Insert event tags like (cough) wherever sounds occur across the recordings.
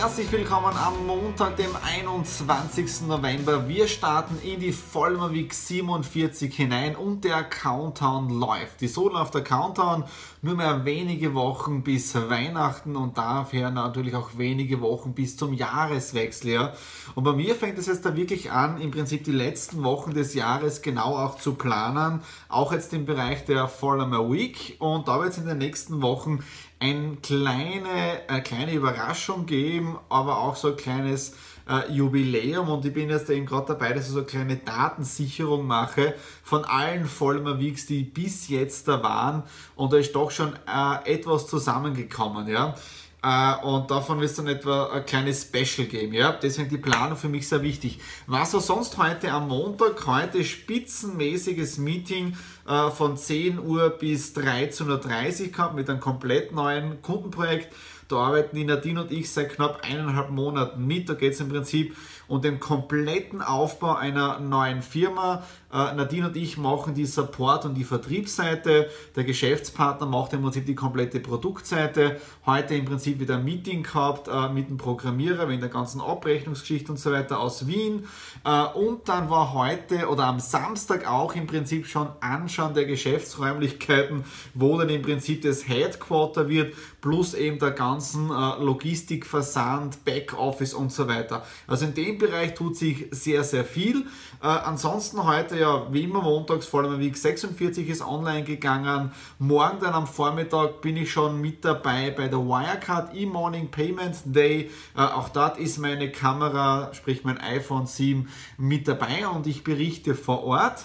herzlich willkommen am Montag, dem 21. November. Wir starten in die Vollmer Week 47 hinein und der Countdown läuft. Die Sonne auf der Countdown, nur mehr wenige Wochen bis Weihnachten und daher natürlich auch wenige Wochen bis zum Jahreswechsel. Ja. Und bei mir fängt es jetzt da wirklich an, im Prinzip die letzten Wochen des Jahres genau auch zu planen, auch jetzt im Bereich der Vollmer Week und da wird es in den nächsten Wochen eine kleine, eine kleine Überraschung geben, aber auch so ein kleines äh, Jubiläum und ich bin jetzt eben gerade dabei, dass ich so eine kleine Datensicherung mache von allen Vollmer Weeks, die bis jetzt da waren und da ist doch schon äh, etwas zusammengekommen, ja. Äh, und davon wird es dann etwa ein kleines Special geben. Ja? Deswegen die Planung für mich sehr wichtig. Was war sonst heute am Montag? Heute spitzenmäßiges Meeting äh, von 10 Uhr bis 13.30 Uhr gehabt mit einem komplett neuen Kundenprojekt. Da arbeiten die Nadine und ich seit knapp eineinhalb Monaten mit. Da geht es im Prinzip um den kompletten Aufbau einer neuen Firma. Äh, Nadine und ich machen die Support- und die Vertriebsseite. Der Geschäftspartner macht im Prinzip die komplette Produktseite. Heute im Prinzip wieder ein Meeting gehabt äh, mit dem Programmierer wegen der ganzen Abrechnungsgeschichte und so weiter aus Wien. Äh, und dann war heute oder am Samstag auch im Prinzip schon Anschauen der Geschäftsräumlichkeiten, wo dann im Prinzip das Headquarter wird, plus eben der ganzen Logistik, Versand, Backoffice und so weiter. Also in dem Bereich tut sich sehr, sehr viel. ansonsten heute ja wie immer montags, vor allem Week 46 ist online gegangen. Morgen dann am Vormittag bin ich schon mit dabei bei der Wirecard E-Morning Payment Day. Äh, auch dort ist meine Kamera, sprich mein iPhone 7 mit dabei und ich berichte vor Ort.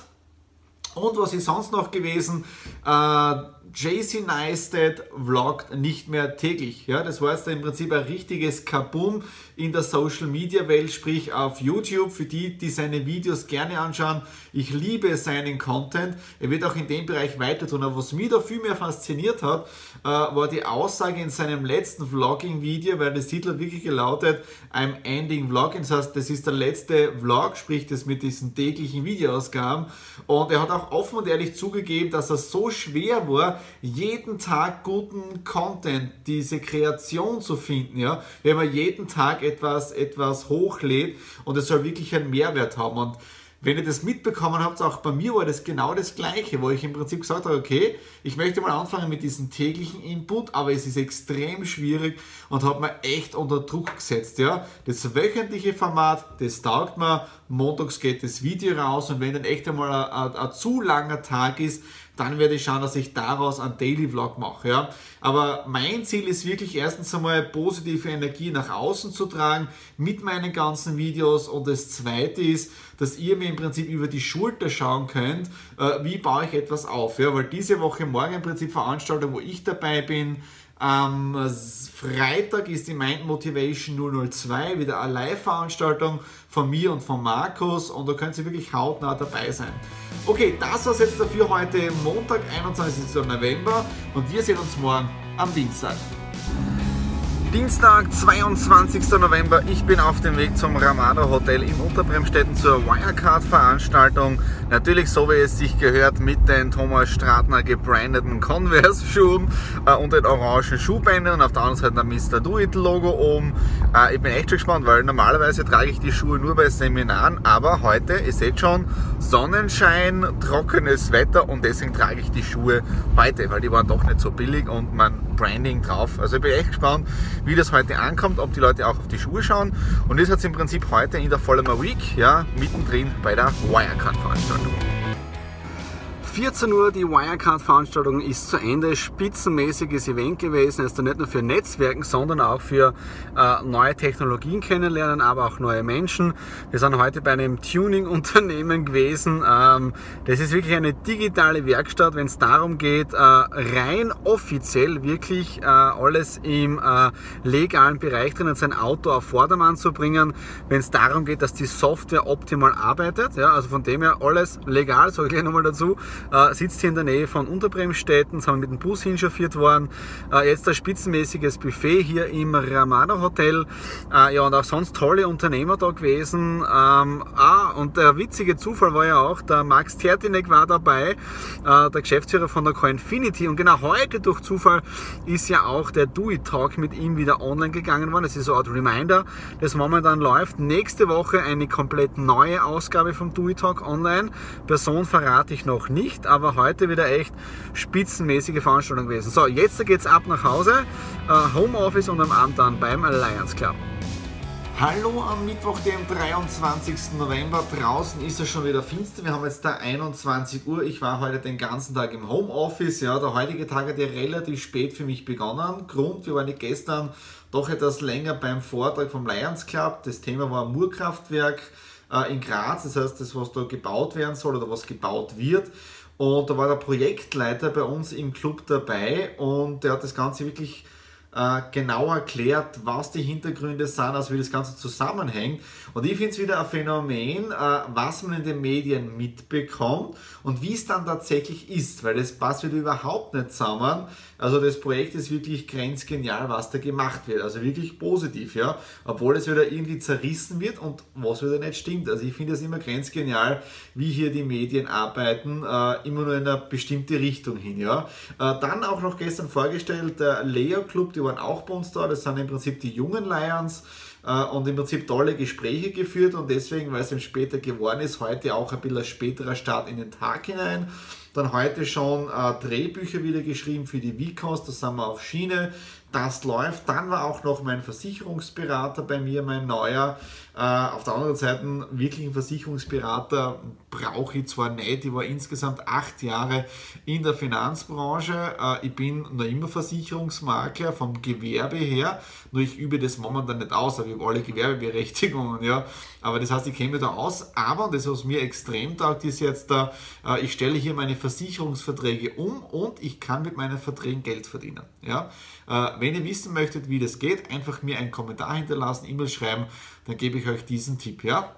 Und was ist sonst noch gewesen? Äh, JC Neistat vloggt nicht mehr täglich. Ja, das war jetzt im Prinzip ein richtiges Kaboom in der Social Media Welt, sprich auf YouTube. Für die, die seine Videos gerne anschauen, ich liebe seinen Content. Er wird auch in dem Bereich weiter tun. Aber was mich da viel mehr fasziniert hat, äh, war die Aussage in seinem letzten Vlogging-Video, weil das Titel wirklich gelautet, I'm ending Vlogging. Das heißt, das ist der letzte Vlog, sprich das mit diesen täglichen Videoausgaben. Und er hat auch offen und ehrlich zugegeben, dass er so schwer war, jeden Tag guten Content, diese Kreation zu finden, ja, wenn man jeden Tag etwas, etwas hochlädt und es soll wirklich einen Mehrwert haben. Und wenn ihr das mitbekommen habt, auch bei mir war das genau das Gleiche, wo ich im Prinzip gesagt habe, okay, ich möchte mal anfangen mit diesem täglichen Input, aber es ist extrem schwierig und hat mir echt unter Druck gesetzt. Ja? Das wöchentliche Format, das taugt mir, montags geht das Video raus und wenn dann echt einmal ein, ein, ein zu langer Tag ist, dann werde ich schauen, dass ich daraus einen Daily Vlog mache. Ja? Aber mein Ziel ist wirklich erstens einmal positive Energie nach außen zu tragen mit meinen ganzen Videos und das zweite ist, dass ihr mir im Prinzip über die Schulter schauen könnt, äh, wie baue ich etwas auf. Ja? Weil diese Woche morgen im Prinzip Veranstaltung, wo ich dabei bin, am Freitag ist die Mind Motivation 002, wieder eine Live-Veranstaltung von mir und von Markus und da könnt ihr wirklich hautnah dabei sein. Okay, das war's jetzt dafür heute, Montag, 21. November und wir sehen uns morgen am Dienstag. Dienstag, 22. November. Ich bin auf dem Weg zum Ramada Hotel in Unterbremstetten zur Wirecard-Veranstaltung. Natürlich, so wie es sich gehört, mit den Thomas Stratner gebrandeten Converse-Schuhen äh, und den orangen Schuhbändern und auf der anderen Seite ein Mr. Do-It-Logo oben. Äh, ich bin echt schon gespannt, weil normalerweise trage ich die Schuhe nur bei Seminaren, aber heute, ihr seht schon, Sonnenschein, trockenes Wetter und deswegen trage ich die Schuhe heute, weil die waren doch nicht so billig und mein Branding drauf. Also ich bin echt gespannt, wie das heute ankommt, ob die Leute auch auf die Schuhe schauen. Und das hat es im Prinzip heute in der Vollmer Week, ja, mittendrin bei der Wirecard-Veranstaltung. 14 Uhr, die Wirecard-Veranstaltung ist zu Ende. Spitzenmäßiges Event gewesen. Also nicht nur für Netzwerken, sondern auch für äh, neue Technologien kennenlernen, aber auch neue Menschen. Wir sind heute bei einem Tuning-Unternehmen gewesen. Ähm, das ist wirklich eine digitale Werkstatt, wenn es darum geht, äh, rein offiziell wirklich äh, alles im äh, legalen Bereich drinnen, sein Auto auf Vordermann zu bringen. Wenn es darum geht, dass die Software optimal arbeitet. Ja, also von dem her alles legal, sage ich gleich nochmal dazu äh, sitzt hier in der Nähe von Unterbremstetten, sind mit dem Bus hinchauffiert worden. Äh, jetzt ein spitzenmäßiges Buffet hier im Ramada Hotel. Äh, ja, und auch sonst tolle Unternehmer da gewesen. Ähm, ah, und der witzige Zufall war ja auch, der Max Tertinek war dabei, äh, der Geschäftsführer von der Coinfinity. Und genau heute durch Zufall ist ja auch der Do It Talk mit ihm wieder online gegangen worden. Das ist so eine Art Reminder, das momentan läuft. Nächste Woche eine komplett neue Ausgabe vom Do It Talk online. Person verrate ich noch nicht nicht, aber heute wieder echt spitzenmäßige Veranstaltung gewesen. So, jetzt geht's ab nach Hause, äh, Homeoffice und am Abend dann beim Alliance Club. Hallo am Mittwoch, dem 23. November. Draußen ist es schon wieder finster. Wir haben jetzt da 21 Uhr. Ich war heute den ganzen Tag im Homeoffice. Ja, der heutige Tag hat ja relativ spät für mich begonnen. Grund, wir waren gestern doch etwas länger beim Vortrag vom Lions Club. Das Thema war Murkraftwerk äh, in Graz. Das heißt, das, was da gebaut werden soll oder was gebaut wird. Und da war der Projektleiter bei uns im Club dabei und der hat das Ganze wirklich äh, genau erklärt, was die Hintergründe sind, also wie das Ganze zusammenhängt. Und ich finde es wieder ein Phänomen, äh, was man in den Medien mitbekommt und wie es dann tatsächlich ist, weil das passt wieder überhaupt nicht zusammen. Also das Projekt ist wirklich grenzgenial, was da gemacht wird. Also wirklich positiv, ja. Obwohl es wieder irgendwie zerrissen wird und was wieder nicht stimmt. Also ich finde es immer grenzgenial, wie hier die Medien arbeiten, äh, immer nur in eine bestimmte Richtung hin, ja. Dann auch noch gestern vorgestellt, der Leo Club, die waren auch bei uns da. Das sind im Prinzip die jungen Lions äh, und im Prinzip tolle Gespräche geführt und deswegen, weil es eben später geworden ist, heute auch ein bisschen späterer Start in den Tag hinein. Dann heute schon äh, Drehbücher wieder geschrieben für die Vicons, da sind wir auf Schiene das läuft. Dann war auch noch mein Versicherungsberater bei mir, mein neuer. Äh, auf der anderen Seite, wirklich einen Versicherungsberater brauche ich zwar nicht. Ich war insgesamt acht Jahre in der Finanzbranche. Äh, ich bin noch immer Versicherungsmakler vom Gewerbe her, nur ich übe das momentan nicht aus, aber ich habe alle Gewerbeberechtigungen. Ja. Aber das heißt, ich mich da aus. Aber, das was mir extrem taugt, ist jetzt da, äh, ich stelle hier meine Versicherungsverträge um und ich kann mit meinen Verträgen Geld verdienen. Ja. Äh, wenn ihr wissen möchtet, wie das geht, einfach mir einen Kommentar hinterlassen, E-Mail schreiben, dann gebe ich euch diesen Tipp. Ja?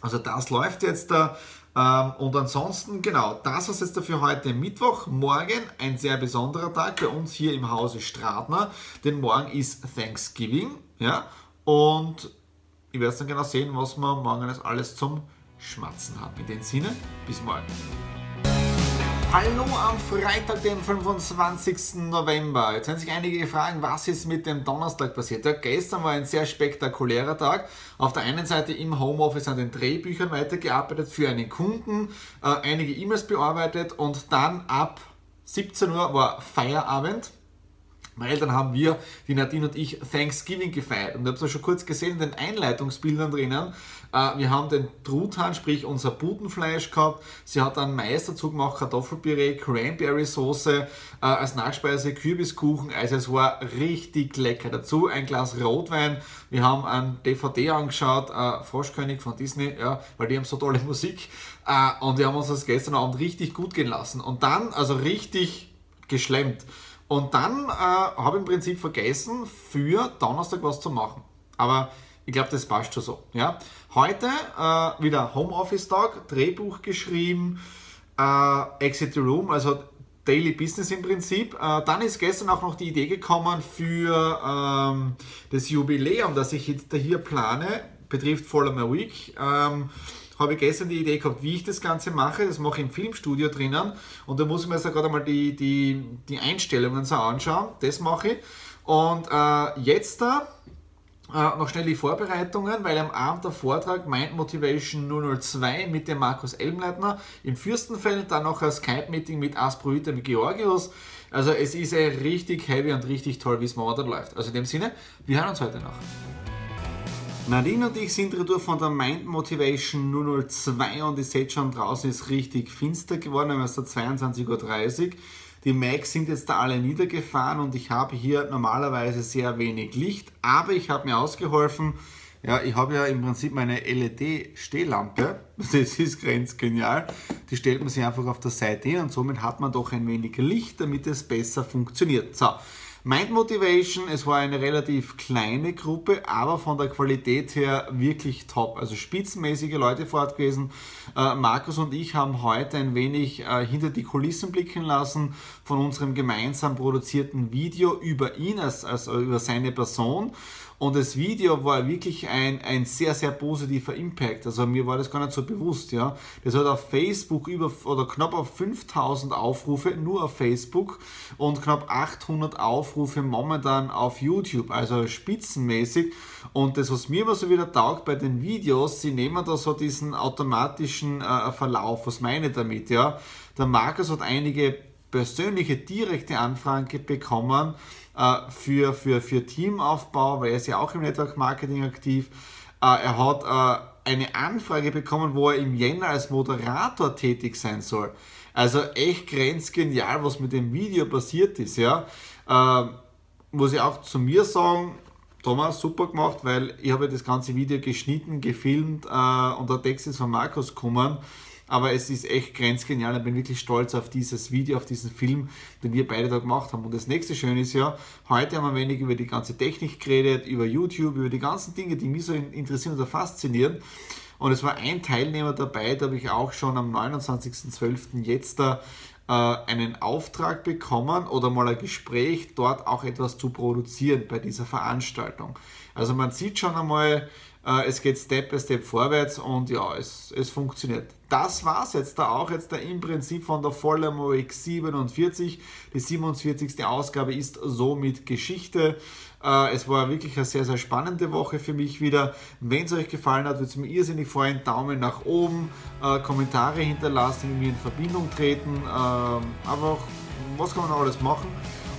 Also das läuft jetzt da. Ähm, und ansonsten, genau, das war es jetzt dafür heute Mittwoch. Morgen ein sehr besonderer Tag bei uns hier im Hause Stratner, denn morgen ist Thanksgiving. Ja? Und ich werde dann genau sehen, was wir morgen alles zum Schmatzen haben. In dem Sinne, bis morgen. Hallo am Freitag, den 25. November. Jetzt werden sich einige fragen, was ist mit dem Donnerstag passiert. Ja, gestern war ein sehr spektakulärer Tag. Auf der einen Seite im Homeoffice an den Drehbüchern weitergearbeitet für einen Kunden, äh, einige E-Mails bearbeitet und dann ab 17 Uhr war Feierabend. Weil dann haben wir, die Nadine und ich, Thanksgiving gefeiert. Und ihr habt es schon kurz gesehen in den Einleitungsbildern drinnen. Äh, wir haben den Truthahn, sprich unser Putenfleisch gehabt. Sie hat dann Mais dazu gemacht, Kartoffelpüree, Cranberry-Soße, äh, als Nachspeise Kürbiskuchen. Also es war richtig lecker. Dazu ein Glas Rotwein. Wir haben ein DVD angeschaut, äh, Froschkönig von Disney, ja, weil die haben so tolle (laughs) Musik. und wir haben uns das gestern Abend richtig gut gehen lassen. Und dann, also richtig geschlemmt. Und dann äh, habe ich im Prinzip vergessen, für Donnerstag was zu machen. Aber ich glaube, das passt schon so. Ja? Heute äh, wieder Homeoffice-Tag, Drehbuch geschrieben, äh, Exit the Room, also Daily Business im Prinzip. Äh, dann ist gestern auch noch die Idee gekommen für ähm, das Jubiläum, das ich jetzt hier plane, betrifft Follow My Week. Ähm, habe ich gestern die Idee gehabt, wie ich das Ganze mache. Das mache ich im Filmstudio drinnen und da muss ich mir jetzt gerade mal die, die, die Einstellungen so anschauen. Das mache ich. Und äh, jetzt da äh, noch schnell die Vorbereitungen, weil am Abend der Vortrag Mind Motivation 002 mit dem Markus Elmleitner in Fürstenfeld, dann noch ein Skype-Meeting mit Asproita mit Georgios. Also es ist ja richtig heavy und richtig toll, wie es momentan läuft. Also in dem Sinne, wir hören uns heute noch. Nadine und ich sind retour von der Mind Motivation 002 und ich sehe schon draußen ist richtig finster geworden, es ist 22.30 Uhr. Die Macs sind jetzt da alle niedergefahren und ich habe hier normalerweise sehr wenig Licht, aber ich habe mir ausgeholfen. Ja, ich habe ja im Prinzip meine LED-Stehlampe, (laughs) das ist ganz genial. Die stellt man sich einfach auf der Seite hin und somit hat man doch ein wenig Licht, damit es besser funktioniert. So, Mind Motivation, es war eine relativ kleine Gruppe, aber von der Qualität her wirklich top. Also spitzenmäßige Leute vor Ort gewesen. Äh, Markus und ich haben heute ein wenig äh, hinter die Kulissen blicken lassen von unserem gemeinsam produzierten Video über ihn, als, also über seine Person. Und das Video war wirklich ein, ein sehr, sehr positiver Impact. Also mir war das gar nicht so bewusst, ja. Das hat auf Facebook über, oder knapp auf 5000 Aufrufe, nur auf Facebook und knapp 800 Aufrufe momentan auf YouTube, also spitzenmäßig. Und das, was mir immer so wieder taugt bei den Videos, sie nehmen da so diesen automatischen äh, Verlauf. Was meine ich damit, ja? Der Markus hat einige persönliche direkte Anfragen bekommen äh, für, für, für Teamaufbau, weil er ist ja auch im Network Marketing aktiv. Äh, er hat äh, eine Anfrage bekommen, wo er im Jänner als Moderator tätig sein soll. Also echt grenzgenial, was mit dem Video passiert ist. Ja. muss ich auch zu mir sagen, Thomas, super gemacht, weil ich habe das ganze Video geschnitten, gefilmt und der Text ist von Markus gekommen. Aber es ist echt grenzgenial. Ich bin wirklich stolz auf dieses Video, auf diesen Film, den wir beide da gemacht haben. Und das nächste Schöne ist ja, heute haben wir ein wenig über die ganze Technik geredet, über YouTube, über die ganzen Dinge, die mich so interessieren oder faszinieren. Und es war ein Teilnehmer dabei, da habe ich auch schon am 29.12. jetzt da äh, einen Auftrag bekommen oder mal ein Gespräch, dort auch etwas zu produzieren bei dieser Veranstaltung. Also man sieht schon einmal, es geht Step by Step vorwärts und ja, es, es funktioniert. Das war es jetzt da auch jetzt da im Prinzip von der Vollemo X47. Die 47. Ausgabe ist somit Geschichte. Äh, es war wirklich eine sehr, sehr spannende Woche für mich wieder. Wenn es euch gefallen hat, würde es mir irrsinnig freuen. Daumen nach oben, äh, Kommentare hinterlassen, mit mir in Verbindung treten. Ähm, einfach, was kann man alles machen?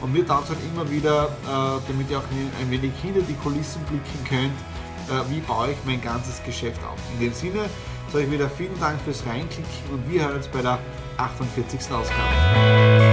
Und mir es halt immer wieder, damit ihr auch ein wenig hinter die Kulissen blicken könnt äh, wie baue ich mein ganzes Geschäft auf. In dem Sinne sage ich wieder vielen Dank fürs Reinklicken und wir hören uns bei der 48. Ausgabe.